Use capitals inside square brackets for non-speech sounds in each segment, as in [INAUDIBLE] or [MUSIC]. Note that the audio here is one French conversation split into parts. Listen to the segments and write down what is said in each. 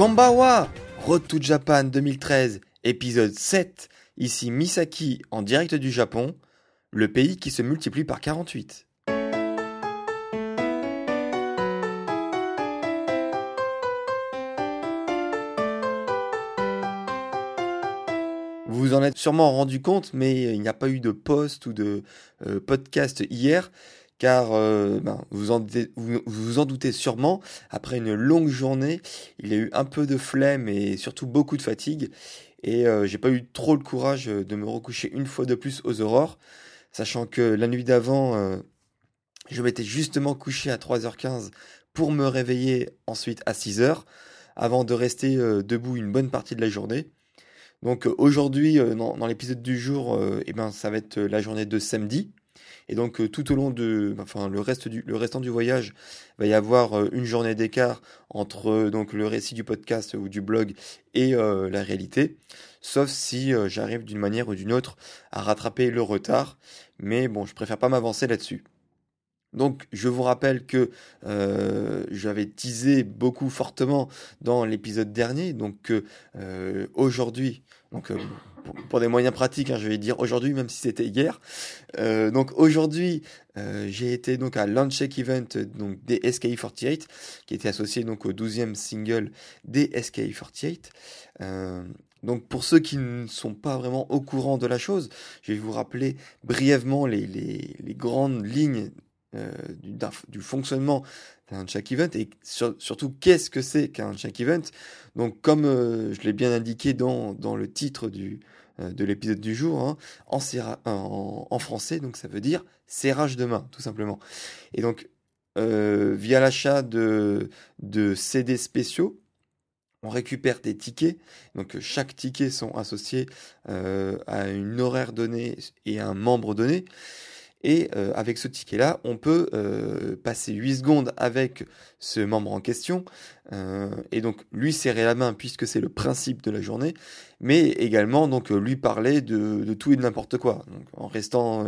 Kombawa Road to Japan 2013, épisode 7. Ici Misaki en direct du Japon, le pays qui se multiplie par 48. Vous vous en êtes sûrement rendu compte, mais il n'y a pas eu de post ou de euh, podcast hier car euh, ben, vous, en, vous, en doutez sûrement, après une longue journée, il y a eu un peu de flemme et surtout beaucoup de fatigue, et euh, j'ai pas eu trop le courage de me recoucher une fois de plus aux aurores, sachant que la nuit d'avant, euh, je m'étais justement couché à 3h15 pour me réveiller ensuite à 6h, avant de rester debout une bonne partie de la journée. Donc aujourd'hui, dans, dans l'épisode du jour, eh ben, ça va être la journée de samedi, et donc euh, tout au long de, enfin le reste restant du voyage, va y avoir euh, une journée d'écart entre euh, donc le récit du podcast ou du blog et la réalité. Sauf si j'arrive d'une manière ou d'une autre à rattraper le retard. Mais bon, je préfère pas m'avancer là-dessus. Donc je vous rappelle que j'avais teasé beaucoup fortement dans l'épisode dernier, donc aujourd'hui, pour, des moyens pratiques, hein, je vais dire aujourd'hui, même si c'était hier. Euh, donc aujourd'hui, euh, j'ai été donc à Launchek Event donc des SKI48, qui était associé donc au 12e single des SKI48. Euh, donc pour ceux qui ne sont pas vraiment au courant de la chose, je vais vous rappeler brièvement les grandes lignes euh, du, fonctionnement d'un check event et surtout qu'est-ce que c'est qu'un check event? Donc comme euh, je l'ai bien indiqué dans, dans le titre du, euh, de l'épisode du jour, hein, en, en, en, français, donc ça veut dire serrage de main, tout simplement. Et donc via l'achat de, de CD spéciaux, on récupère des tickets. Donc chaque ticket sont associés à une horaire donnée et à un membre donné. Et euh, avec ce ticket-là, on peut euh, passer 8 secondes avec ce membre en question, euh, et donc lui serrer la main puisque c'est le principe de la journée, mais également donc lui parler de, de tout et de n'importe quoi, donc, en restant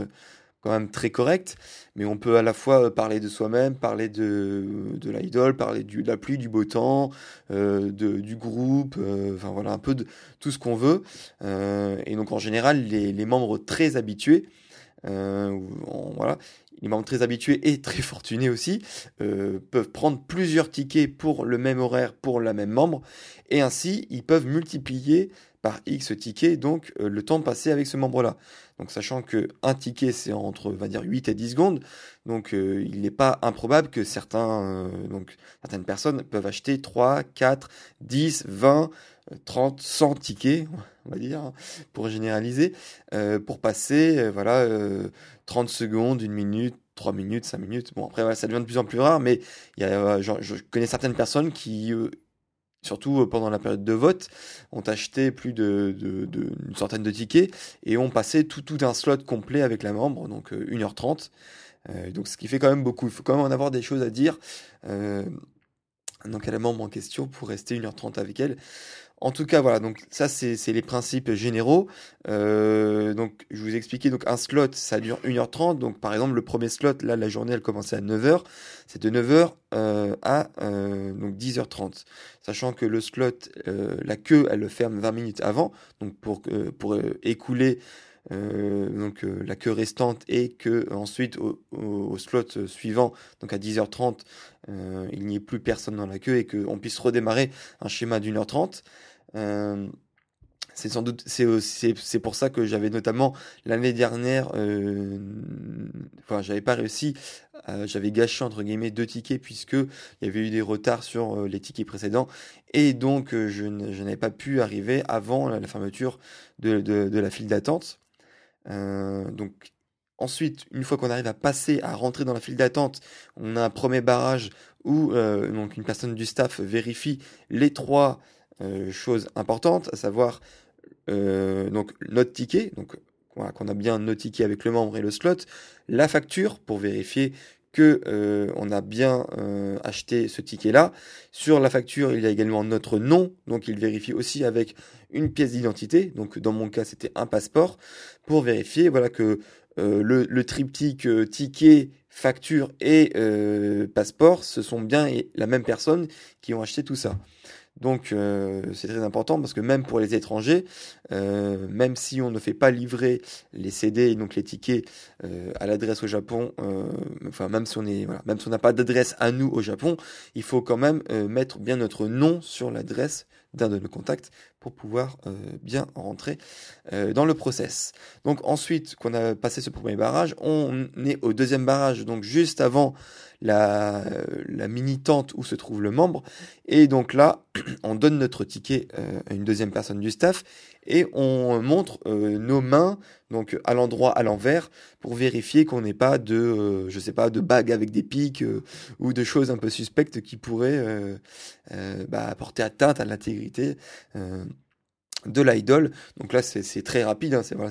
quand même très correct, mais on peut à la fois parler de soi-même, parler de, de l'idole, parler du, de la pluie, du beau temps, de, du groupe, enfin voilà, un peu de tout ce qu'on veut. et donc en général, les, les membres très habitués euh, les membres très habitués et très [LAUGHS] fortunés aussi euh, peuvent prendre plusieurs tickets pour le même horaire pour la même membre et ainsi ils peuvent multiplier par X tickets donc euh, le temps passé avec ce membre là. Donc sachant que un ticket c'est entre va dire 8 et 10 secondes, donc il n'est pas improbable que certains donc certaines personnes peuvent acheter 3, 4, 10, 20 30, 100 tickets, on va dire, pour généraliser, euh, pour passer, euh, voilà, 30 euh, secondes, une minute, 3 minutes, 5 minutes. Bon, après, ça devient de plus en plus rare, mais y a, je connais certaines personnes qui, surtout pendant la période de vote, ont acheté plus de, de, une centaine de tickets et ont passé tout, tout un slot complet avec la membre, donc 1h30. donc, ce qui fait quand même beaucoup. Il faut quand même en avoir des choses à dire. donc, à la membre en question pour rester 1h30 avec elle. En tout cas, voilà, donc ça c'est les principes généraux. Euh, donc je vous ai expliqué, donc un slot ça dure 1h30. Donc par exemple, le premier slot, là la journée elle commençait à 9h. C'est de 9h euh, à euh, donc 10h30. Sachant que le slot, la queue elle le ferme 20 minutes avant. Donc pour, écouler donc la queue restante et que ensuite au, slot suivant, donc à 10h30, il n'y ait plus personne dans la queue et qu'on puisse redémarrer un schéma d'une heure trente. Euh, c'est sans doute c'est pour ça que j'avais notamment l'année dernière euh, enfin j'avais pas réussi j'avais gâché entre guillemets deux tickets puisque il y avait eu des retards sur les tickets précédents et donc je, n'avais pas pu arriver avant la, fermeture de, la file d'attente. donc ensuite, une fois qu'on arrive à passer, à rentrer dans la file d'attente, on a un premier barrage où donc une personne du staff vérifie les trois choses importantes, à savoir donc notre ticket, donc qu'on a bien ticket avec le membre et le slot, la facture pour vérifier que euh, on a bien euh, acheté ce ticket-là. Sur la facture, il y a également notre nom, donc il vérifie aussi avec une pièce d'identité. Donc dans mon cas, c'était un passeport pour vérifier voilà que euh, le, le, triptyque ticket, facture et passeport, ce sont bien la même personne qui ont acheté tout ça. Donc euh, c'est très important parce que même pour les étrangers, euh, même si on ne fait pas livrer les CD et donc les tickets euh, à l'adresse au Japon, enfin même si on est même si on n'a pas d'adresse à nous au Japon, il faut quand même mettre bien notre nom sur l'adresse d'un de nos contacts pour pouvoir bien rentrer dans le process. Donc ensuite qu'on a passé ce premier barrage, on est au deuxième barrage, donc juste avant la, la mini-tente où se trouve le membre. Et donc là, [CLEARS THROAT] on donne notre ticket euh, à une deuxième personne du staff et on montre euh, nos mains donc à l'endroit à l'envers pour vérifier qu'on n'ait pas de euh, je sais pas de bagues avec des pics ou de choses un peu suspectes qui pourraient bah, porter atteinte à l'intégrité de l'idole. Donc là, c'est très rapide, hein, c'est voilà,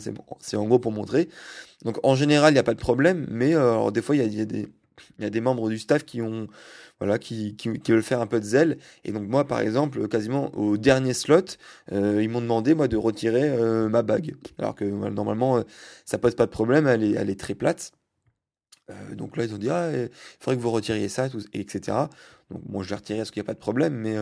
en gros pour montrer. Donc en général, il n'y a pas de problème, mais des fois, il y a, des, il y a des membres du staff qui ont voilà qui, qui, veulent faire un peu de zèle. Et donc moi par exemple quasiment au dernier slot euh, ils m'ont demandé moi de retirer euh, ma bague. Alors que normalement euh, ça pose pas de problème elle est, elle est très plate. Donc là ils ont dit ah il faudrait que vous retiriez ça etc donc moi je l'ai retiré parce qu'il n'y a pas de problème mais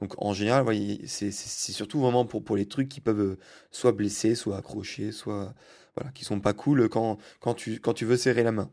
donc en général c'est surtout vraiment pour, pour les trucs qui peuvent soit blesser soit accrocher soit voilà qui sont pas cool quand, quand, tu, quand tu veux serrer la main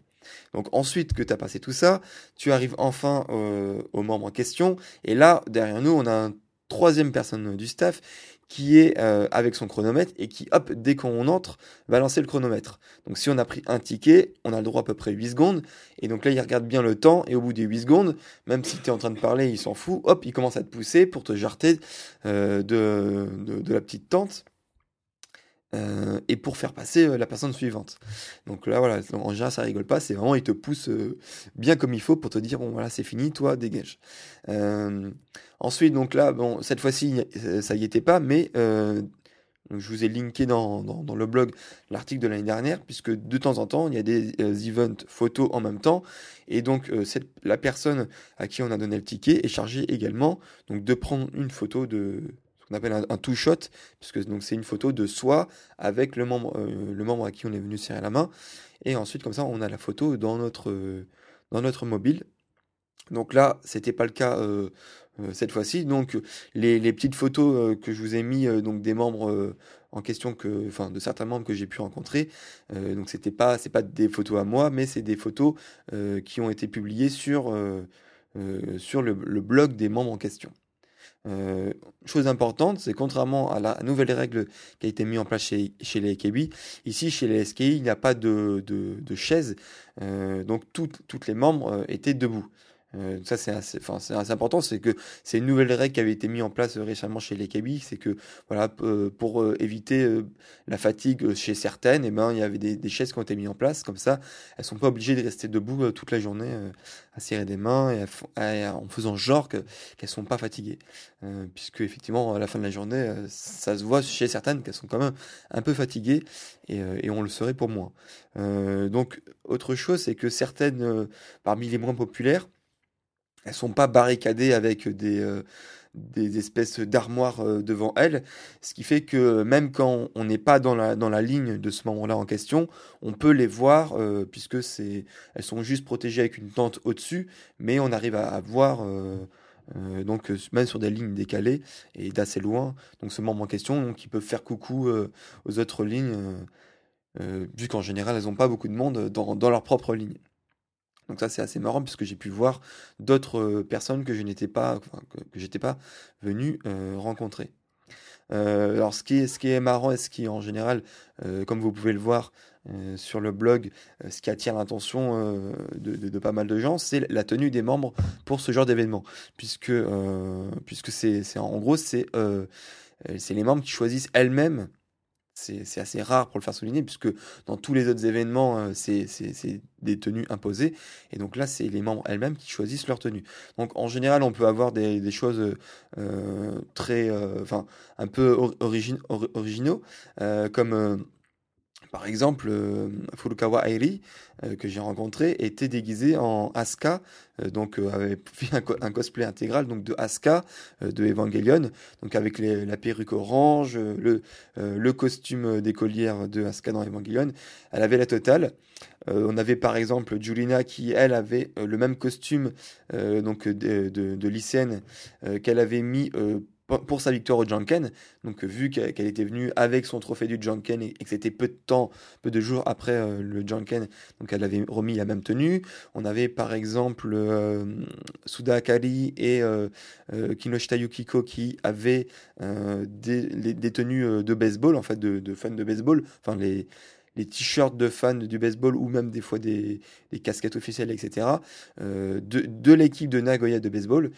donc ensuite que tu as passé tout ça, tu arrives enfin euh, au membre en question. Et là, derrière nous, on a une troisième personne du staff qui est euh, avec son chronomètre et qui, hop, dès qu'on entre, va lancer le chronomètre. Donc si on a pris un ticket, on a le droit à peu près 8 secondes. Et donc là, il regarde bien le temps. Et au bout des 8 secondes, même si tu es en train de parler, il s'en fout, hop, il commence à te pousser pour te jarter euh, de, de la petite tente. Euh, et pour faire passer euh, la personne suivante. Donc là, voilà, en général, ça rigole pas, c'est vraiment, il te pousse euh, bien comme il faut pour te dire, bon, voilà, c'est fini, toi, dégage. ensuite, donc là, bon, cette fois-ci, ça y était pas, mais je vous ai linké dans, dans, le blog l'article de l'année dernière, puisque de temps en temps, il y a des events photos en même temps, et donc la personne à qui on a donné le ticket est chargée également donc, de prendre une photo de appelle un, two shot, puisque donc c'est une photo de soi avec le membre, euh, le membre à qui on est venu serrer la main, et ensuite comme ça on a la photo dans notre, dans notre mobile. Donc là, c'était pas le cas euh, euh, cette fois-ci. Donc les, les, petites photos que je vous ai mis donc des membres en question que, enfin de certains membres que j'ai pu rencontrer. donc c'était pas, c'est pas des photos à moi, mais c'est des photos qui ont été publiées sur sur le blog des membres en question. Euh, chose importante, c'est contrairement à la nouvelle règle qui a été mise en place chez, les AKB, ici chez les SKI, il n'y a pas de, de, de chaise, euh, donc toutes les membres euh, étaient debout. Euh, ça c'est assez, assez important, c'est que c'est une nouvelle règle qui avait été mise en place récemment chez les cabis, c'est que voilà euh, pour euh, éviter la fatigue chez certaines, et eh ben il y avait des, des, chaises qui ont été mises en place comme ça, elles sont pas obligées de rester debout toute la journée à serrer des mains et, en faisant genre que, qu'elles sont pas fatiguées, puisque effectivement à la fin de la journée ça se voit chez certaines qu'elles sont quand même un peu fatiguées et, et on le serait pour moi. donc autre chose c'est que certaines parmi les moins populaires elles sont pas barricadées avec des, euh, espèces d'armoires euh, devant elles, ce qui fait que même quand on n'est pas dans la, ligne de ce moment-là en question, on peut les voir euh, puisque c'est, elles sont juste protégées avec une tente au-dessus, mais on arrive à, voir donc même sur des lignes décalées et d'assez loin. Donc ce membre en question, donc ils peuvent faire coucou aux autres lignes, vu qu'en général elles n'ont pas beaucoup de monde dans leur propre ligne. Donc ça c'est assez marrant puisque j'ai pu voir d'autres personnes que je n'étais pas, que, j'étais pas venu rencontrer. alors ce qui, est, ce marrant et ce qui en général, comme vous pouvez le voir sur le blog, ce qui attire l'attention de, pas mal de gens, c'est la tenue des membres pour ce genre d'événement. Puisque, c'est, en gros, c'est les membres qui choisissent elles-mêmes c'est assez rare pour le faire souligner, puisque dans tous les autres événements, euh, c'est des tenues imposées. Et donc là, c'est les membres elles-mêmes qui choisissent leur tenue. Donc en général, on peut avoir des, choses euh, très, euh, enfin, un peu originaux, comme par exemple, euh, Furukawa Airi, euh, que j'ai rencontré, était déguisé en Asuka, euh, donc avait [LAUGHS] fait un, cosplay intégral donc de Asuka de Evangelion, donc avec la perruque orange, le, costume d'écolière de Asuka dans Evangelion. Elle avait la totale. on avait par exemple Julina qui, elle, avait le même costume donc de, de, de lycéenne qu'elle avait mis pour sa victoire au Janken. Donc, vu qu'elle était venue avec son trophée du Janken et, que c'était peu de temps, peu de jours après euh, le Janken, donc elle avait remis la même tenue. On avait par exemple euh, Suda Akari et euh, euh Kinoshita Yukiko qui avaient des, tenues de baseball, en fait, de, fans de baseball. Enfin, les t-shirts de fans du baseball ou même des fois des, casquettes officielles, etc., de l'équipe de Nagoya de baseball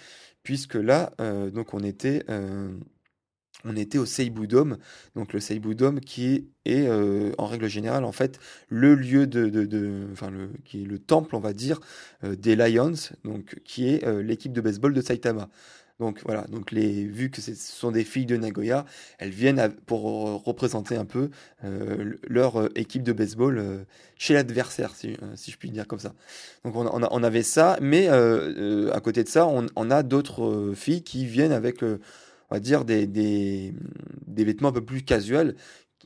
puisque là, euh, donc on était, euh, on était au Seibu Dome, donc le Seibu Dome qui est, euh, en règle générale en fait le lieu de, de, enfin le, qui est le temple, on va dire, des Lions, donc qui est l'équipe de baseball de Saitama. Donc voilà, donc les, vu que ce sont des filles de Nagoya, elles viennent pour représenter un peu euh, leur euh, équipe de baseball euh, chez l'adversaire, si, je puis dire comme ça. Donc on, avait ça, mais à côté de ça, on, on a d'autres filles qui viennent avec, on va dire, des, des, des, vêtements un peu plus casuels,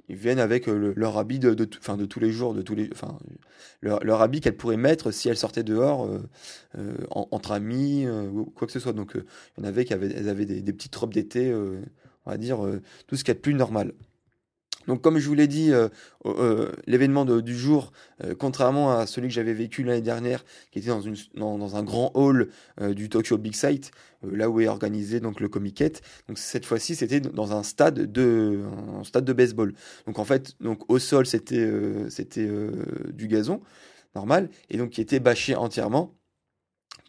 ils viennent avec euh, leur habit de, tous les jours, de tous les, leur, habit qu'elles pourraient mettre si elles sortaient dehors euh, euh, entre amis quoi que ce soit. Donc, il y en avait qui avaient, elles avaient des, des petites robes d'été, on va dire tout ce qui est plus normal. Donc comme je vous l'ai dit, euh, euh, l'événement du jour, euh, contrairement à celui que j'avais vécu l'année dernière, qui était dans, un grand hall du Tokyo Big Sight, là où est organisé donc le Comiket, donc cette fois-ci c'était dans un stade de baseball. Donc en fait, au sol c'était c'était du gazon normal et donc qui était bâché entièrement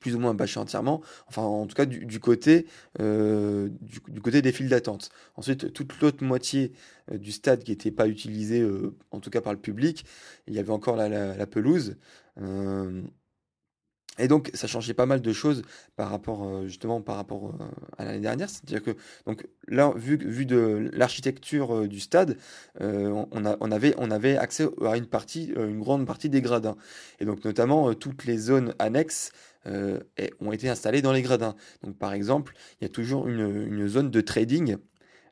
plus ou moins bâché entièrement, enfin en tout cas du, côté, euh, du, côté des files d'attente. Ensuite, toute l'autre moitié euh, du stade qui n'était pas utilisée, euh, en tout cas par le public, il y avait encore la, pelouse. Et donc, ça changeait pas mal de choses par rapport, justement, par rapport à l'année dernière. C'est-à-dire que, donc, là, vu, vu de l'architecture du stade, on, a, on, avait, on avait accès à une partie, une grande partie des gradins. Et donc, notamment, toutes les zones annexes euh, ont été installés dans les gradins. Donc par exemple, il y a toujours une, zone de trading.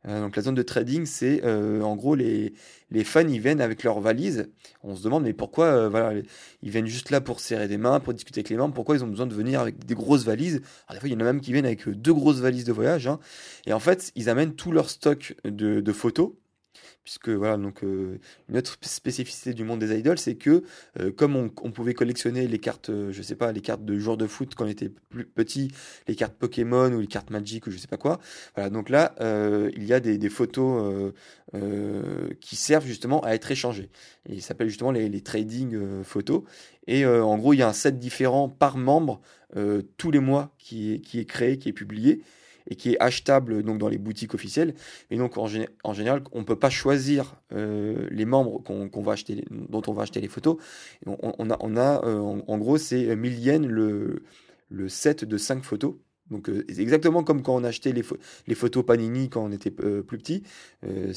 Euh, donc la zone de trading, c'est euh, en gros les, les fans ils viennent avec leurs valises. On se demande mais pourquoi voilà ils viennent juste là pour serrer des mains, pour discuter avec les membres. Pourquoi ils ont besoin de venir avec des grosses valises? Alors des fois il y en a même qui viennent avec deux grosses valises de voyage. Hein. Et en fait ils amènent tout leur stock de, de photos puisque voilà donc euh, une autre spécificité du monde des idoles c'est que euh, comme on, pouvait collectionner les cartes euh, je sais pas les cartes de joueurs de foot quand on était plus petit les cartes Pokémon ou les cartes Magic ou je sais pas quoi voilà donc là il y a des, photos qui servent justement à être échangées. Et il s'appelle justement les, trading photos. Et en gros il y a un set différent par membre tous les mois qui est créé qui est publié et qui est achetable donc dans les boutiques officielles. Et donc en, général, on ne peut pas choisir euh, les membres dont on va acheter les photos. On, a, euh, en, gros, c'est 1000 yens le, set de 5 photos. Donc euh, exactement comme quand on achetait les, les photos Panini quand on était plus petit.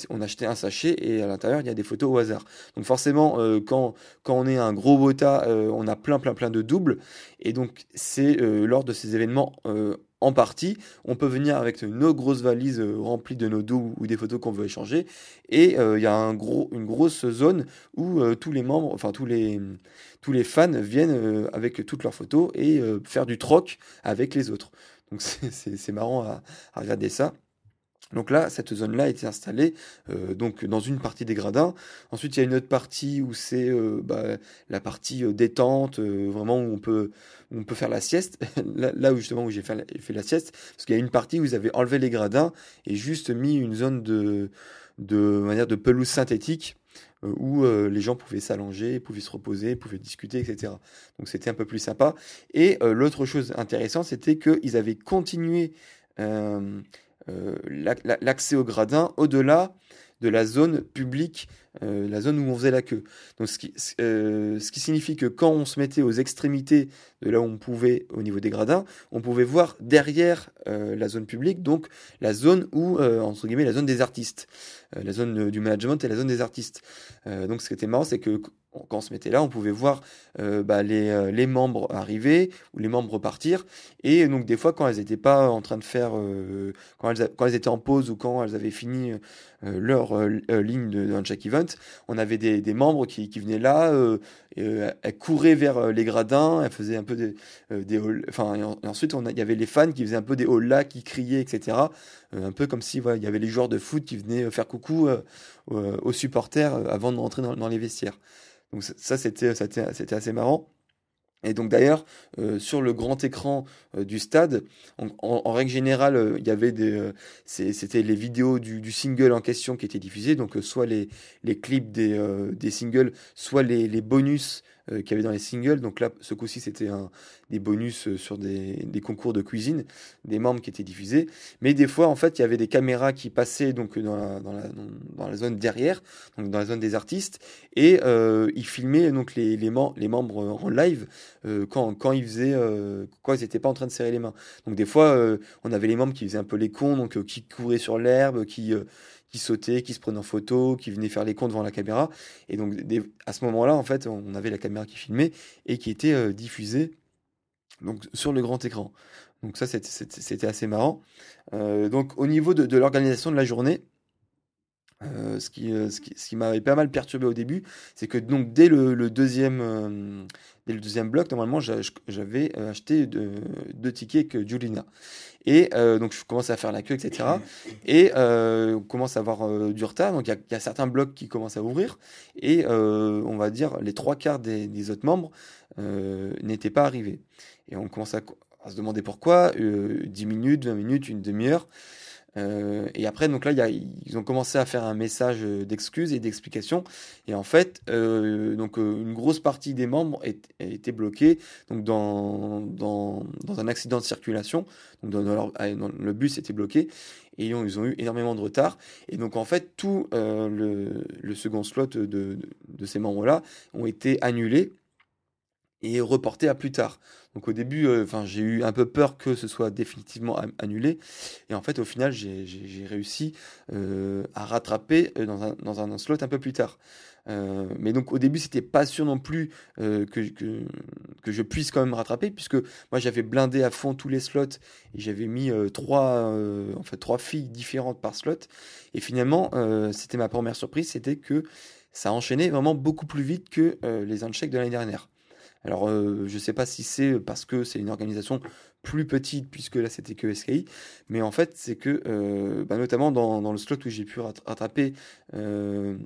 on achetait un sachet et à l'intérieur il y a des photos au hasard. Donc forcément quand, quand on est un gros bota, on a plein plein plein de doubles. Et donc c'est lors de ces événements en partie. On peut venir avec nos grosses valises euh, remplies de nos dos ou des photos qu'on veut échanger. Et euh, il y a une grosse zone où euh, tous les membres, enfin tous les, tous les fans viennent avec toutes leurs photos et faire du troc avec les autres. Donc [LAUGHS] c'est marrant à, regarder ça. Donc là, cette zone-là a été installée euh, donc dans une partie des gradins. Ensuite, il y a une autre partie où c'est euh, bah, la partie euh, détente, vraiment où on peut on peut faire la sieste. [LAUGHS] là, où justement où j'ai fait, fait la sieste, parce qu'il y a une partie où ils avaient enlevé les gradins et juste mis une zone de de manière de pelouse synthétique où les gens pouvaient s'allonger, pouvaient se reposer, pouvaient discuter, etc. Donc c'était un peu plus sympa. Et l'autre chose intéressante, c'était qu'ils avaient continué l'accès au gradin au-delà de la zone publique, euh, la zone où on faisait la queue. Donc, ce qui, euh, ce qui signifie que quand on se mettait aux extrémités de là où on pouvait, au niveau des gradins, on pouvait voir derrière la zone publique, donc la zone où, entre guillemets, la zone des artistes, la zone du management et la zone des artistes. donc, ce qui était marrant, c'est que quand on se mettait là, on pouvait voir euh, bah, les, euh, les, membres arriver ou les membres partir. Et donc des fois, quand elles n'étaient pas en train de faire, euh, quand, elles, quand elles étaient en pause ou quand elles avaient fini leur ligne chaque event, on avait des, membres qui, venaient là, elles couraient vers les gradins, elles faisaient un peu des, et, ensuite il y avait les fans qui faisaient un peu des là, qui criaient, etc. un peu comme si il y avait les joueurs de foot qui venaient faire coucou aux supporters avant de rentrer dans, dans les vestiaires. Donc ça, c'était, c'était assez marrant. Et donc d'ailleurs, euh, sur le grand écran euh, du stade, en, règle générale, euh, il y avait des, c'était les vidéos du, single en question qui étaient diffusées, donc soit les, les clips des, des singles, soit les, les bonus euh, qu'il y avait dans les singles. Donc là, ce coup-ci, c'était des bonus euh, sur des, concours de cuisine, des membres qui étaient diffusés. Mais des fois, en fait, il y avait des caméras qui passaient donc dans la, dans la, zone derrière, donc dans la zone des artistes, et euh, ils filmaient donc les, les, les membres en live quand, quand ils faisaient, quand ils n'étaient pas en train de serrer les mains. Donc des fois, on avait les membres qui faisaient un peu les cons, donc qui couraient sur l'herbe, qui qui sautaient, qui se prenaient en photo, qui venaient faire les cons devant la caméra. Et donc, à ce moment-là, en fait, on avait la caméra qui filmait et qui était euh, diffusée donc, sur le grand écran. Donc ça, c'était assez marrant. Euh, donc au niveau de, l'organisation de la journée, euh, ce qui, ce qui, m'avait pas mal perturbé au début, c'est que donc dès le, deuxième, dès le deuxième bloc, normalement, j'avais acheté deux, tickets que Julina. Et euh, donc, je commence à faire la queue, etc. Et euh, on commence à avoir euh, du retard. Donc, il y, a certains blocs qui commencent à ouvrir. Et on va dire, les trois quarts des, autres membres n'étaient pas arrivés. Et on commence à, à se demander pourquoi. 10 minutes, 20 minutes, une demi-heure. Euh, et après, donc là, y a, ils ont commencé à faire un message euh, d'excuses et d'explications. Et en fait, euh, donc une grosse partie des membres étaient bloqués donc dans, dans, dans, un accident de circulation. Donc leur, le bus était bloqué et ils ont, eu énormément de retard. Et donc en fait, tout le, le, second slot de, de, de ces membres-là ont été annulés et reportés à plus tard. Donc au début, euh, enfin j'ai eu un peu peur que ce soit définitivement annulé. Et en fait, au final, j'ai réussi euh, à rattraper euh, dans un, dans un slot un peu plus tard. mais donc au début, c'était pas sûr non plus que, que, que, je puisse quand même rattraper, puisque moi j'avais blindé à fond tous les slots et j'avais mis trois, en fait, trois filles différentes par slot. Et finalement, c'était ma première surprise, c'était que ça enchaînait vraiment beaucoup plus vite que les unchecks de l'année dernière. Alors, euh, je ne sais pas si c'est parce que c'est une organisation plus petite, puisque là c'était que SKI, mais en fait, c'est que, euh, bah, notamment dans, le slot où j'ai pu rattraper euh,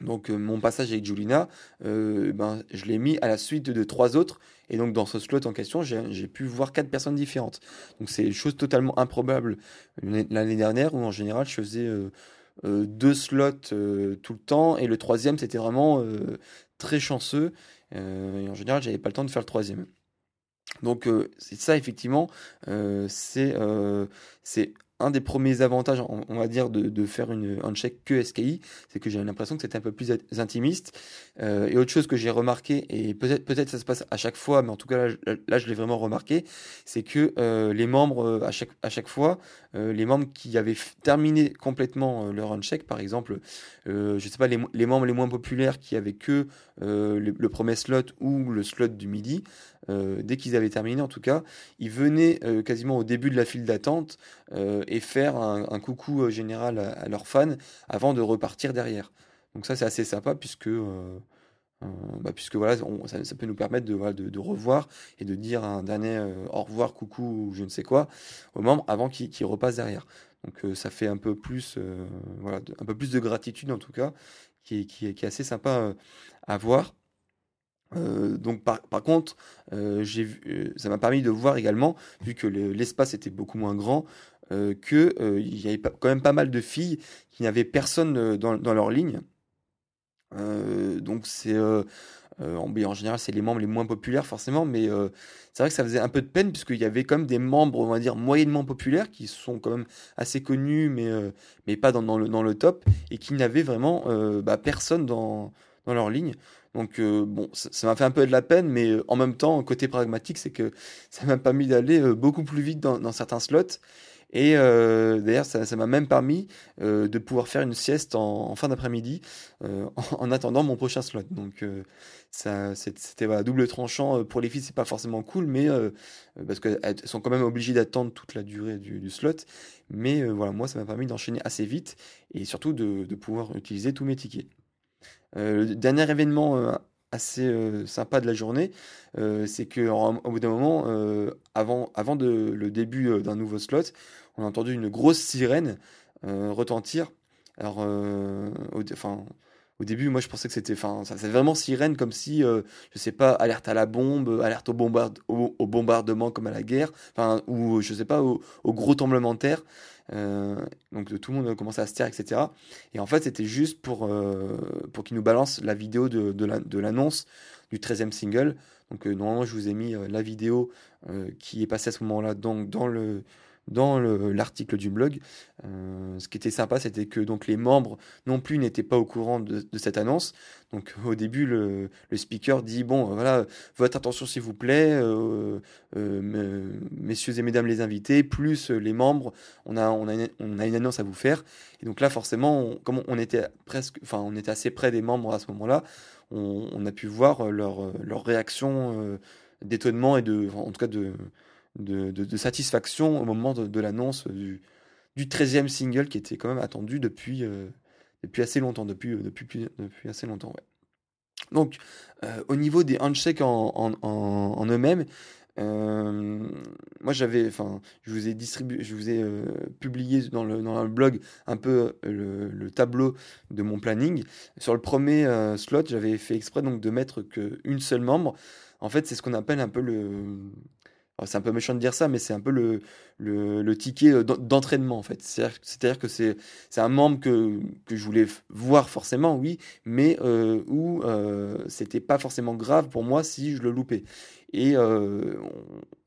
donc, mon passage avec Julina, ben, je l'ai mis à la suite de, trois autres, et donc dans ce slot en question, j'ai pu voir quatre personnes différentes. Donc, c'est une chose totalement improbable l'année dernière, où en général, je faisais. deux slots tout le temps et le troisième c'était vraiment très chanceux et en général, j'avais pas le temps de faire le troisième. Donc euh, c'est ça effectivement, euh, c'est un des premiers avantages, on, va dire, de, faire une check que SKI, c'est que j'ai l'impression que c'était un peu plus intimiste. Euh, et autre chose que j'ai remarqué, et peut-être ça se passe à chaque fois, mais en tout cas là, je l'ai vraiment remarqué, c'est que euh, les membres, euh, à chaque, à chaque fois, les membres qui avaient terminé complètement leur uncheck, par exemple, je sais pas, les, les, membres les moins populaires qui avaient que le, premier slot ou le slot du midi, dès qu'ils avaient terminé en tout cas, ils venaient quasiment au début de la file d'attente et faire un, coucou général à, leurs fans avant de repartir derrière. Donc ça c'est assez sympa puisque bah, puisque voilà, ça, peut nous permettre de, de, revoir et de dire un dernier au revoir, coucou ou je ne sais quoi aux membres avant qu'ils repassent derrière. Donc ça fait un peu plus, voilà, un peu plus de gratitude en tout cas, qui qui est assez sympa à voir. Euh, donc par, contre, euh, vu, ça m'a permis de voir également, vu que l'espace était beaucoup moins grand, euh, qu'il y avait quand même pas mal de filles qui n'avaient personne dans, leur ligne. donc c'est en, général c'est les membres les moins populaires forcément, mais c'est vrai que ça faisait un peu de peine puisqu'il y avait quand même des membres on va dire moyennement populaires qui sont quand même assez connus mais pas dans, le, top et qui n'avaient vraiment bah, personne dans leur ligne. Donc euh, bon, ça m'a fait un peu de la peine, mais euh, en même temps, côté pragmatique, c'est que ça m'a permis d'aller euh, beaucoup plus vite dans, certains slots. Et d'ailleurs, ça m'a même permis de pouvoir faire une sieste en, fin d'après-midi en, attendant mon prochain slot. Donc ça, c'était double tranchant. Pour les filles, c'est pas forcément cool, mais parce qu'elles sont quand même obligées d'attendre toute la durée du, slot. Mais voilà, moi, ça m'a permis d'enchaîner assez vite et surtout de pouvoir utiliser tous mes tickets. Euh, le dernier événement euh, assez euh, sympa de la journée, c'est que au bout d'un moment, avant, avant le début d'un nouveau slot, on a entendu une grosse sirène retentir. Alors, au, début, moi, je pensais que c'était, enfin, c'est vraiment sirène, comme si, je sais pas, alerte à la bombe, alerte au, bombardement comme à la guerre, enfin, ou je sais pas, au, au gros tremblement de terre. Euh, donc tout le monde commençait à se taire, etc. Et en fait, c'était juste pour, euh, pour qu'ils nous balancent la vidéo de, de l'annonce du 13e single. Donc euh, normalement, je vous ai mis la vidéo qui est passée à ce moment-là donc, dans le dans l'article du blog. Euh, ce qui était sympa, c'était que donc les membres non plus n'étaient pas au courant de, cette annonce. Donc au début, le, speaker dit bon, euh, voilà, votre attention s'il vous plaît, euh, messieurs et mesdames les invités, plus les membres, on a une, annonce à vous faire. Et donc là, forcément, comme on était presque, enfin, on était assez près des membres à ce moment-là, on, on, a pu voir leur leur réaction d'étonnement et de, en tout cas de de, satisfaction au moment de, l'annonce du, du 13e single qui était quand même attendu depuis, euh, depuis assez longtemps, depuis, euh, depuis, depuis assez longtemps. Donc, euh, au niveau des handshakes en, en, eux-mêmes, moi j'avais, enfin, je vous ai distribué, je vous ai publié dans le, dans le blog un peu le, tableau de mon planning. Sur le premier slot, j'avais fait exprès donc de mettre qu'une seule membre. En fait, c'est ce qu'on appelle un peu le c'est un peu méchant de dire ça, mais c'est un peu le, le, ticket euh, d'entraînement en fait. C'est-à-dire que c'est un membre que, que, je voulais voir forcément, oui, mais euh, où euh, c'était pas forcément grave pour moi si je le loupais. Et euh,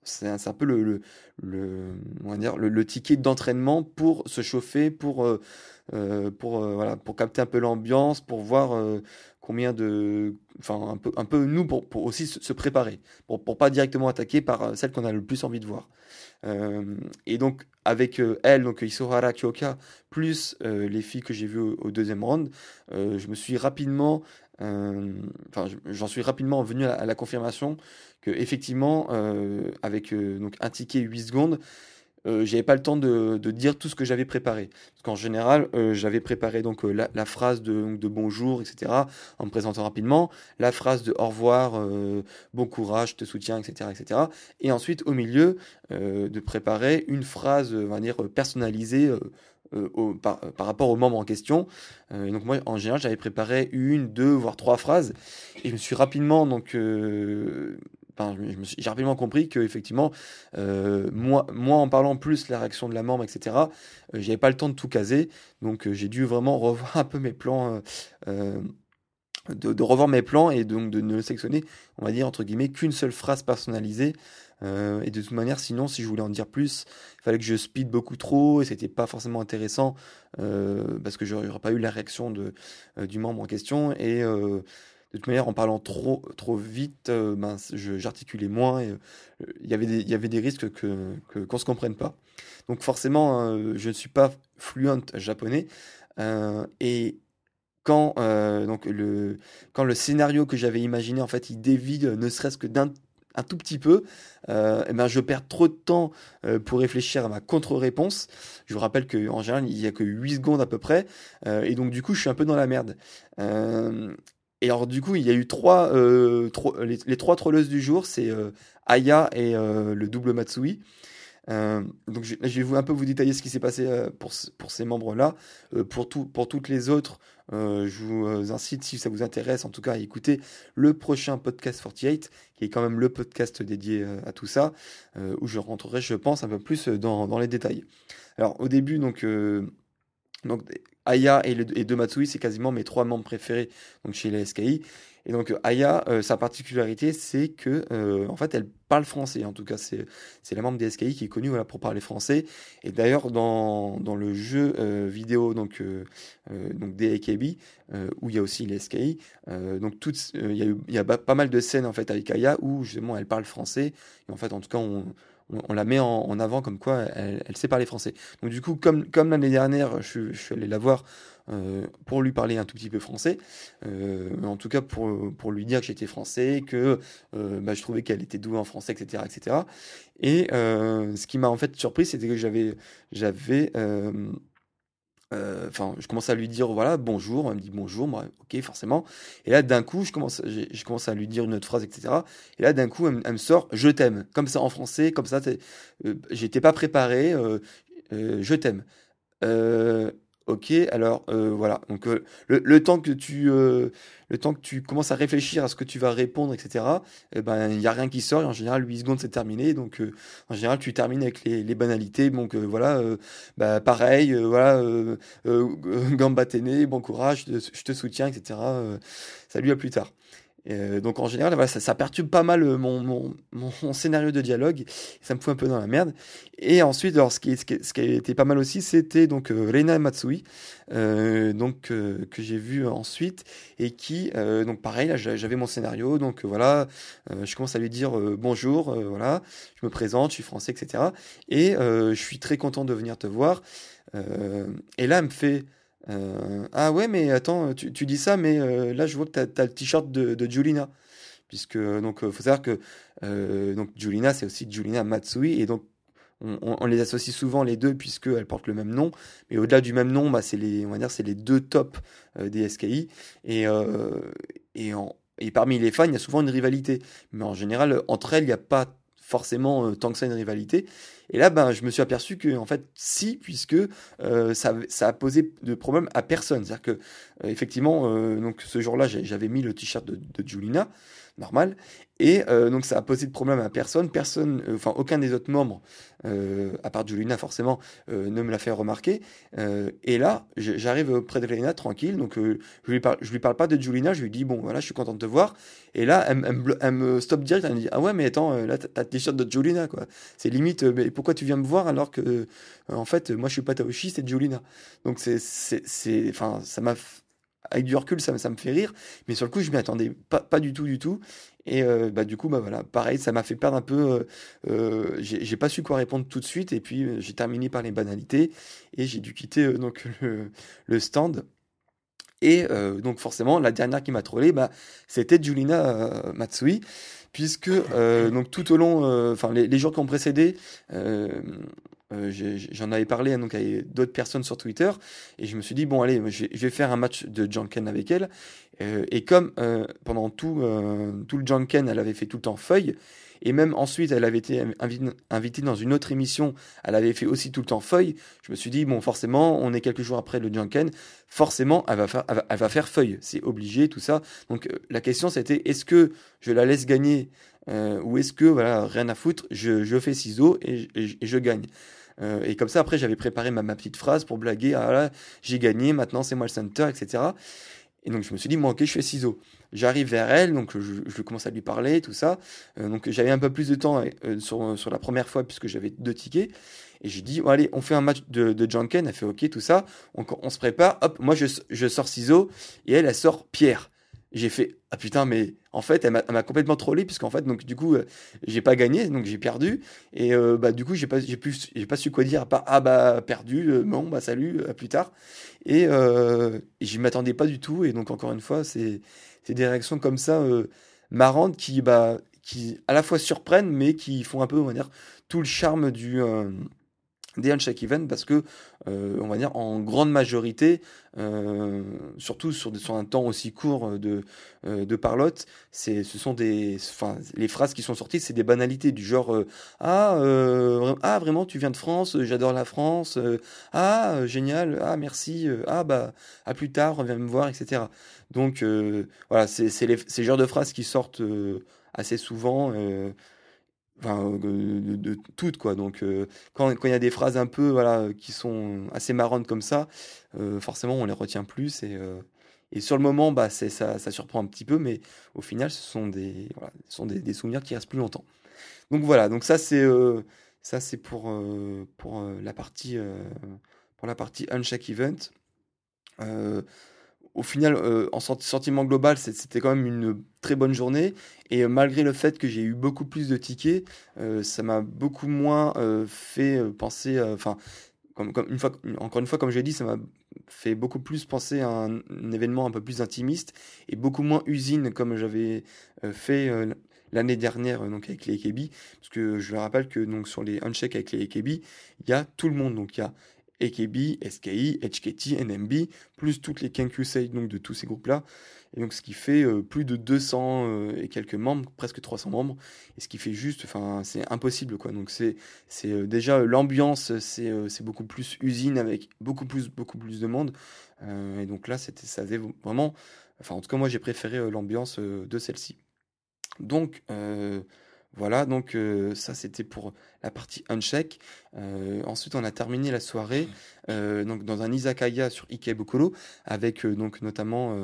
c'est un, un, peu le, le, dire, le, ticket d'entraînement pour se chauffer, pour, pour, voilà, pour capter un peu l'ambiance, pour voir combien de, enfin un peu, un peu nous pour, aussi se, préparer, pour, pour pas directement attaquer par euh, celle qu'on a le plus envie de voir. Euh, et donc avec euh, elle, donc Isohara Kyoka, plus les filles que j'ai vues au, deuxième round, je me suis rapidement, enfin j'en suis rapidement venu à, la confirmation que effectivement avec donc un ticket 8 secondes euh, j'avais pas le temps de, de, dire tout ce que j'avais préparé. Parce qu'en général, euh, j'avais préparé donc euh, la, la, phrase de, de, bonjour, etc. en me présentant rapidement, la phrase de au revoir, bon courage, je te soutiens, etc., etc. Et ensuite, au milieu, de préparer une phrase, on va dire personnalisée. Au, par, par, rapport aux membres en question. et donc moi, en général, j'avais préparé une, deux, voire trois phrases. Et je me suis rapidement donc j'ai rapidement compris que effectivement, euh, moi, en parlant plus la réaction de la membre, etc., euh, j'avais pas le temps de tout caser, donc euh, j'ai dû vraiment [LAUGHS] revoir un peu mes plans, de, revoir mes plans et donc de ne sélectionner, on va dire entre guillemets, qu'une seule phrase personnalisée. et de toute manière, sinon, si je voulais en dire plus, il fallait que je speed beaucoup trop et c'était pas forcément intéressant parce que j'aurais pas eu la réaction de, du membre en question et de toute manière, en parlant trop, trop vite, euh, ben, j'articulais moins et euh, il y avait des, risques que, qu'on ne se comprenne pas. Donc forcément, euh, je ne suis pas fluent japonais. et quand, donc le, quand le scénario que j'avais imaginé, en fait, il dévie ne serait-ce que d'un un tout petit peu, et ben je perds trop de temps pour réfléchir à ma contre-réponse. Je vous rappelle qu'en général, il n'y a que 8 secondes à peu près, et donc du coup, je suis un peu dans la merde. Et alors du coup, il y a eu trois, les, trois trolleuses du jour, c'est Aya et le double Matsui. donc je, je, vais un peu vous détailler ce qui s'est passé pour, pour ces membres-là. pour, tout, pour toutes les autres, je vous incite, si ça vous intéresse, en tout cas, à écouter le prochain podcast 48, qui est quand même le podcast dédié à tout ça, où je rentrerai, je pense, un peu plus dans, dans les détails. Alors au début, donc, donc Aya et, le, De Matsui, c'est quasiment mes trois membres préférés donc chez les SKI. Et donc Aya, euh, sa particularité, c'est que euh, en fait, elle parle français. En tout cas, c'est la membre des SKI qui est connue voilà, pour parler français. Et d'ailleurs, dans, le jeu euh, vidéo donc donc des AKB, où il y a aussi les SKI, donc il y a pas mal de scènes en fait avec Aya où justement elle parle français. En fait, en tout cas, on on, la met en, avant comme quoi elle, sait parler français. Donc du coup, comme, l'année dernière, je, suis allé la voir euh, pour lui parler un tout petit peu français, euh, en tout cas pour, lui dire que j'étais français, que euh, bah, je trouvais qu'elle était douée en français, etc. etc. Et ce qui m'a en fait surpris, c'était que j'avais euh, enfin, je commence à lui dire voilà bonjour, elle me dit bonjour, moi ok forcément. Et là d'un coup, je commence, je commence à lui dire une autre phrase, etc. Et là d'un coup, elle, me sort je t'aime, comme ça en français, comme ça. Euh, J'étais pas préparé, euh, je t'aime. Ok, alors euh, voilà. Donc euh, le, temps que tu euh, le temps que tu commences à réfléchir à ce que tu vas répondre, etc. Eh ben il y a rien qui sort. En général, 8 secondes c'est terminé. Donc en général, tu termines avec les, les banalités. Donc voilà, bah pareil, voilà, [LAUGHS] gamba bon courage, je te soutiens, etc. salut à plus tard. Euh, donc en général, voilà, ça, perturbe pas mal euh, mon, mon, mon, scénario de dialogue, ça me fout un peu dans la merde. Et ensuite, alors, ce, qui, ce, a été pas mal aussi, c'était donc euh, Reina Matsui, euh, donc que j'ai vu ensuite et qui, donc pareil, là j'avais mon scénario, donc voilà, je commence à lui dire bonjour, voilà, je me présente, je suis français, etc. Et je suis très content de venir te voir. et là, elle me fait euh, ah ouais, mais attends, tu, tu dis ça, mais euh, là je vois que tu as, le t-shirt de, de, Julina. Puisque, donc, faut savoir que donc, Julina, c'est aussi Julina Matsui, et donc on, on, les associe souvent les deux puisqu'elles portent le même nom, mais au-delà du même nom, bah, c'est les, on va dire, c'est les deux tops des SKI, et, et, en, et parmi les fans, il y a souvent une rivalité, mais en général, entre elles, il n'y a pas forcément tant que ça une rivalité. Et là, ben, je me suis aperçu que, en fait, si, puisque euh, ça, ça, a posé de problème à personne. C'est-à-dire que, euh, effectivement, euh, donc ce jour-là, j'avais mis le t-shirt de Julina normal. Et euh, donc ça a posé de problème à personne, personne, euh, enfin aucun des autres membres, euh, à part Julina forcément, ne me l'a fait remarquer. et là, j'arrive auprès de Lena tranquille, donc je lui parle, je lui parle pas de Julina, je lui dis bon voilà, je suis content de te voir. Et là, elle, elle, me stoppe direct, elle me dit ah ouais mais attends, là t'as le t-shirt de Julina quoi. C'est limite, mais pourquoi tu viens me voir alors que en fait moi je suis pas Taoshi, c'est Julina. Donc c'est, c'est, enfin ça m'a avec du recul, ça, me fait rire, mais sur le coup, je m'y attendais pas, du tout, du tout. Et euh, bah, du coup, bah, voilà, pareil, ça m'a fait perdre un peu. Euh, euh j'ai pas su quoi répondre tout de suite, et puis j'ai terminé par les banalités, et j'ai dû quitter donc [LAUGHS] le, le, stand. Et donc, forcément, la dernière qui m'a trollé, bah, c'était Julina Matsui, puisque donc tout au long, enfin les, les, jours qui ont précédé, euh, j'en avais parlé hein, donc, à d'autres personnes sur Twitter et je me suis dit bon allez je vais faire un match de Janken avec elle. Euh, et comme euh, pendant tout, tout le Janken elle avait fait tout le temps feuille et même ensuite elle avait été invitée dans une autre émission elle avait fait aussi tout le temps feuille je me suis dit bon forcément on est quelques jours après le Janken forcément elle va faire, elle va, faire feuille. C'est obligé tout ça. Donc la question c'était est-ce que je la laisse gagner ou est-ce que voilà rien à foutre je, je fais ciseaux et, et je gagne euh, et comme ça, après, j'avais préparé ma, ma, petite phrase pour blaguer. Ah là, j'ai gagné, maintenant c'est moi le center, etc. Et donc je me suis dit, moi, ok, je fais ciseaux. J'arrive vers elle, donc je, commence à lui parler, tout ça. Euh, donc j'avais un peu plus de temps euh, sur, sur la première fois, puisque j'avais deux tickets. Et j'ai dit, allez, on fait un match de, de Janken. Elle fait, ok, tout ça. On, on se prépare. Hop, moi, je, je sors ciseaux. Et elle, elle sort pierre j'ai fait ah putain mais en fait elle m'a complètement trollé puisqu'en fait donc du coup euh, j'ai pas gagné donc j'ai perdu. Et euh, bah du coup j'ai pas j'ai pas su quoi dire à part ah bah perdu euh, bon bah salut à plus tard. Et, et j'y m'attendais pas du tout. Et donc encore une fois c'est c'est des réactions comme ça marrantes qui bah qui à la fois surprennent mais qui font un peu on va dire tout le charme du des uncheck events parce que, euh, on va dire, en grande majorité, euh, surtout sur, sur, un temps aussi court de, euh, de parlotte, ce sont des, enfin, les phrases qui sont sorties, c'est des banalités du genre ah, ah, vraiment, tu viens de France, j'adore la France, ah, génial, ah, merci, ah, bah, à plus tard, reviens me voir, etc. Donc, voilà, c'est, ces genres de phrases qui sortent assez souvent enfin de, de, toutes quoi. Donc euh, quand il y a des phrases un peu voilà qui sont assez marrantes comme ça euh, forcément on les retient plus et, euh, et sur le moment bah c'est ça, ça surprend un petit peu mais au final ce sont des sont des, souvenirs qui restent plus longtemps. Donc voilà. Donc ça c'est ça c'est pour pour la partie pour la partie event au final, euh, en sentiment global, c'était quand même une très bonne journée. Et euh, malgré le fait que j'ai eu beaucoup plus de tickets, euh, ça m'a beaucoup moins fait penser. Enfin, encore une fois, comme j'ai dit, ça m'a fait beaucoup plus penser à un, événement un peu plus intimiste et beaucoup moins usine comme j'avais fait l'année dernière donc avec les AKB. Parce que je le rappelle que donc, sur les uncheck avec les AKB, il y a tout le monde. Donc il y a AKB, SKI, HKT, NMB, plus toutes les Kenkyusei donc de tous ces groupes-là. Et donc ce qui fait euh, plus de 200 euh, et quelques membres, presque 300 membres, et ce qui fait juste, enfin c'est impossible quoi. Donc c'est c'est euh, déjà l'ambiance, c'est c'est beaucoup plus usine avec beaucoup plus beaucoup plus de monde. et donc là c'était ça avait vraiment, enfin en tout cas moi j'ai préféré l'ambiance de celle-ci. Donc voilà, donc euh, ça c'était pour la partie uncheck. Euh, ensuite, on a terminé la soirée [LAUGHS] euh, donc dans un izakaya sur Ikebukuro avec donc notamment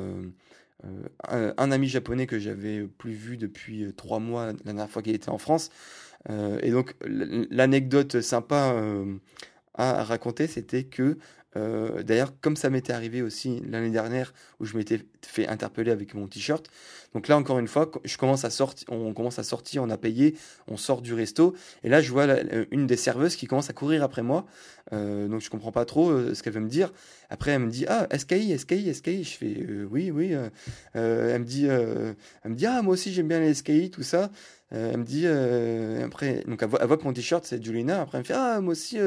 un, ami japonais que j'avais plus vu depuis trois mois la dernière fois qu'il était en France. et donc l'anecdote sympa à raconter, c'était que d'ailleurs, comme ça m'était arrivé aussi l'année dernière où je m'étais fait interpeller avec mon t-shirt. Donc là, encore une fois, je commence à sortir, on commence à sortir, on a payé, on sort du resto. Et là, je vois une des serveuses qui commence à courir après moi. Euh, donc je comprends pas trop euh, ce qu'elle veut me dire. Après, elle me dit ah SKI, SKI, SKI. Je fais oui, oui. elle me dit, elle me dit ah moi aussi j'aime bien les SKI, tout ça. elle me dit, après, donc elle voit, que mon t-shirt c'est Julina. Après, elle me fait Ah, moi aussi,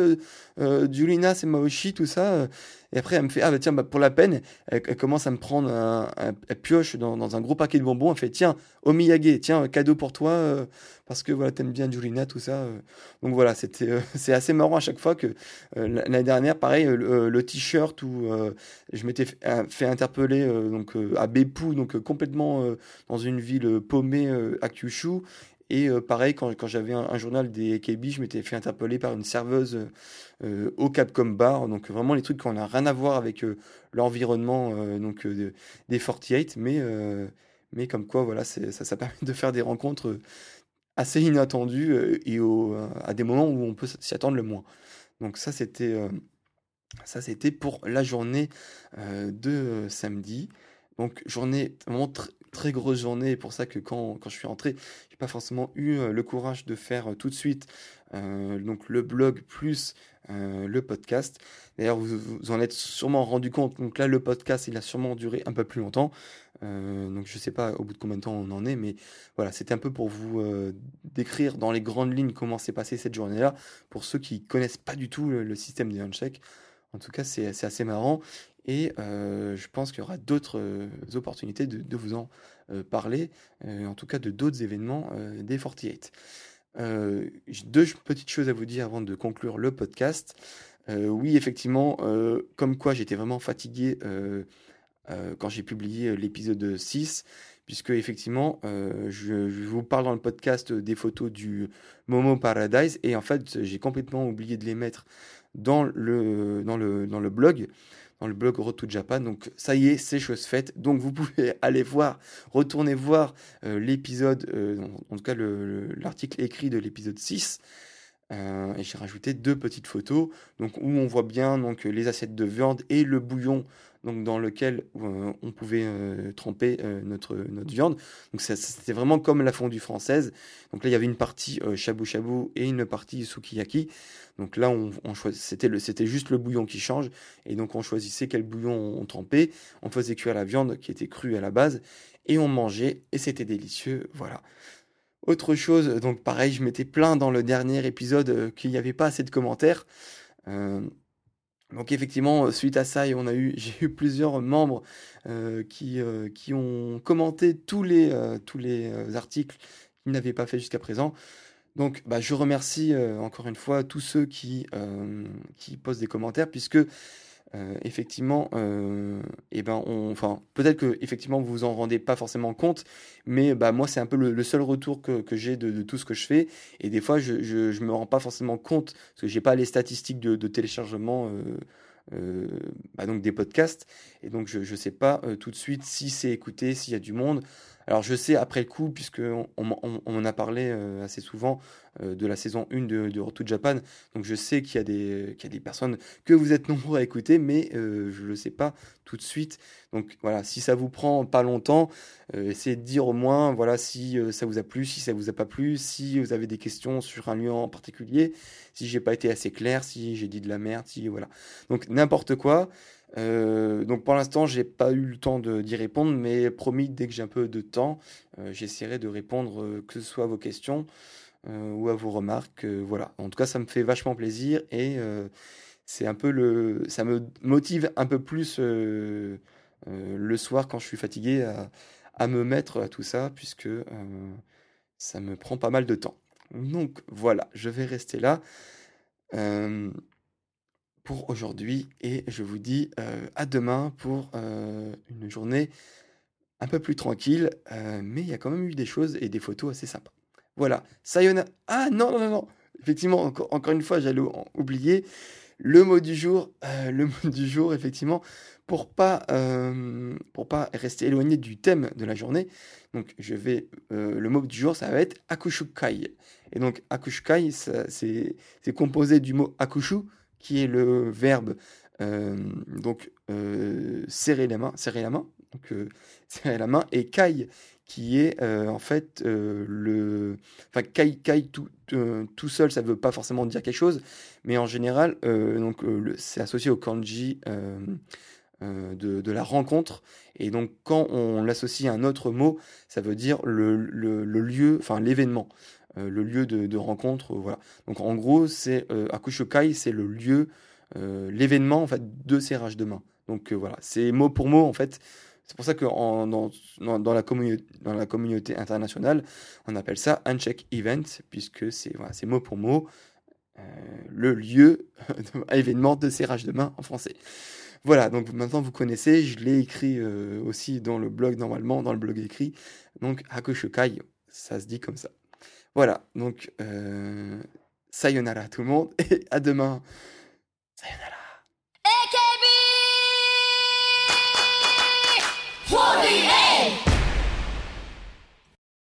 Julina, c'est Maoshi, tout ça. Et après, elle me fait Ah, bah, tiens, bah, pour la peine, elle, commence à me prendre, un, elle pioche dans, un gros paquet de bonbons. Elle fait Tiens, Omiyage, tiens, cadeau pour toi, euh, parce que voilà, t'aimes bien Julina, tout ça. Euh. Donc voilà, c'était, euh, [LAUGHS] c'est assez marrant à chaque fois que l'année dernière, pareil, le, t-shirt où je m'étais fait, interpeller donc, à Bepou, donc complètement dans une ville paumée à Kyushu. Et pareil, quand, quand j'avais un, journal des KB, je m'étais fait interpeller par une serveuse euh, au Capcom Bar. Donc vraiment les trucs qui n'ont rien à voir avec euh, l'environnement euh, donc des 48, mais mais comme quoi voilà ça, ça permet de faire des rencontres assez inattendues et à des moments où on peut s'y attendre le moins. Donc ça c'était ça c'était pour la journée de samedi. Donc journée vraiment très grosse journée, pour ça que quand, quand je suis rentré, j'ai pas forcément eu le courage de faire tout de suite donc le blog plus euh, le podcast. D'ailleurs, vous, en êtes sûrement rendu compte. Donc là, le podcast, il a sûrement duré un peu plus longtemps. Euh, donc je sais pas au bout de combien de temps on en est, mais voilà, c'était un peu pour vous euh, décrire dans les grandes lignes comment s'est passée cette journée-là. Pour ceux qui connaissent pas du tout le, système des handshakes, en tout cas, c'est assez marrant. Et je pense qu'il y aura d'autres opportunités de, vous en parler, en tout cas de d'autres événements des 48. Euh, deux petites choses à vous dire avant de conclure le podcast. Euh, oui, effectivement, euh, comme quoi j'étais vraiment fatigué quand j'ai publié l'épisode 6, puisque effectivement, je, je, vous parle dans le podcast des photos du Momo Paradise, et en fait, j'ai complètement oublié de les mettre dans le, dans le, dans le blog le blog Road to Japan. Donc ça y est, c'est chose faite. Donc vous pouvez [LAUGHS] aller voir, retourner voir euh, l'épisode, euh, en tout cas l'article écrit de l'épisode 6. Euh, et j'ai rajouté deux petites photos donc, où on voit bien donc, les assiettes de viande et le bouillon dans lequel on pouvait tremper notre, notre viande. Donc c'était vraiment comme la fondue française. Donc là il y avait une partie shabu shabu et une partie sukiyaki. Donc là, on, c'était, c'était juste le bouillon qui change. Et donc on choisissait quel bouillon on, trempait. On faisait cuire la viande qui était crue à la base. Et on mangeait. Et c'était délicieux. Voilà. Autre chose, donc pareil, je m'étais plaint dans le dernier épisode euh, qu'il n'y avait pas assez de commentaires. Donc effectivement, suite à ça, on a eu, [LAUGHS] j'ai eu plusieurs membres qui, qui ont commenté tous les, tous les articles qu'ils n'avaient pas fait jusqu'à présent. Donc, bah, je remercie encore une fois tous ceux qui, qui posent des commentaires, puisque euh, effectivement, euh, eh ben, enfin, peut-être que effectivement vous vous en rendez pas forcément compte, mais bah moi c'est un peu le, seul retour que, j'ai de, tout ce que je fais, et des fois je, je, me rends pas forcément compte parce que j'ai pas les statistiques de, téléchargement. Euh, bah, donc des podcasts et donc je ne sais pas tout de suite si c'est écouté, s'il y a du monde. Alors je sais après le coup, puisque on, en a parlé euh, assez souvent euh, de la saison 1 de, de Japan, donc je sais qu'il y, a des, y a des personnes que vous êtes nombreux à écouter, mais euh, je ne le sais pas tout de suite. Donc voilà, si ça vous prend pas longtemps, essayez de dire au moins voilà si ça vous a plu, si ça vous a pas plu, si vous avez des questions sur un lieu en particulier, si j'ai pas été assez clair, si j'ai dit de la merde, si voilà. Donc n'importe quoi. Euh, donc pour l'instant, j'ai pas eu le temps d'y répondre, mais promis, dès que j'ai un peu de temps, euh, j'essaierai de répondre euh, que ce soit à vos questions ou à vos remarques. voilà. En tout cas, ça me fait vachement plaisir et c'est un peu le, ça me motive un peu plus le soir quand je suis fatigué à, à, me mettre à tout ça, puisque ça me prend pas mal de temps. Donc voilà, je vais rester là pour aujourd'hui et je vous dis euh, à demain pour euh, une journée un peu plus tranquille, euh, mais il y a quand même eu des choses et des photos assez sympas. Voilà, sayonara. Ah non, non, non. Effectivement, encore, encore une fois, j'allais oublier le mot du jour. le mot du jour, effectivement, pour pas, pour pas rester éloigné du thème de la journée. Donc, je vais, le mot du jour, ça va être akushukai. Et donc, akushukai, c'est composé du mot akushu, qui est le verbe euh, donc euh, serrer la main, serrer la main, donc euh, [LAUGHS] serrer la main, et kai qui est en fait le, enfin kai kai tout, tout seul, ça ne veut pas forcément dire quelque chose, mais en général donc c'est associé au kanji. De, de, la rencontre. Et donc, quand on l'associe à un autre mot, ça veut dire le, le, le lieu, enfin l'événement. Euh, le lieu de, rencontre. Euh, voilà. Donc en gros, c'est euh, Akushokai, c'est le lieu, l'événement en fait de serrage de main. Donc voilà, c'est mot pour mot en fait. C'est pour ça que dans, dans, la dans, la communauté internationale, on appelle ça Uncheck Event, puisque c'est voilà, mot pour mot le lieu, [LAUGHS] événement de serrage de main en français. Voilà, donc maintenant vous connaissez, je l'ai écrit aussi dans le blog normalement, dans le blog écrit. Donc Hakushokai, ça se dit comme ça. Voilà, donc euh, sayonara à tout le monde et à demain. Sayonara. AKB 48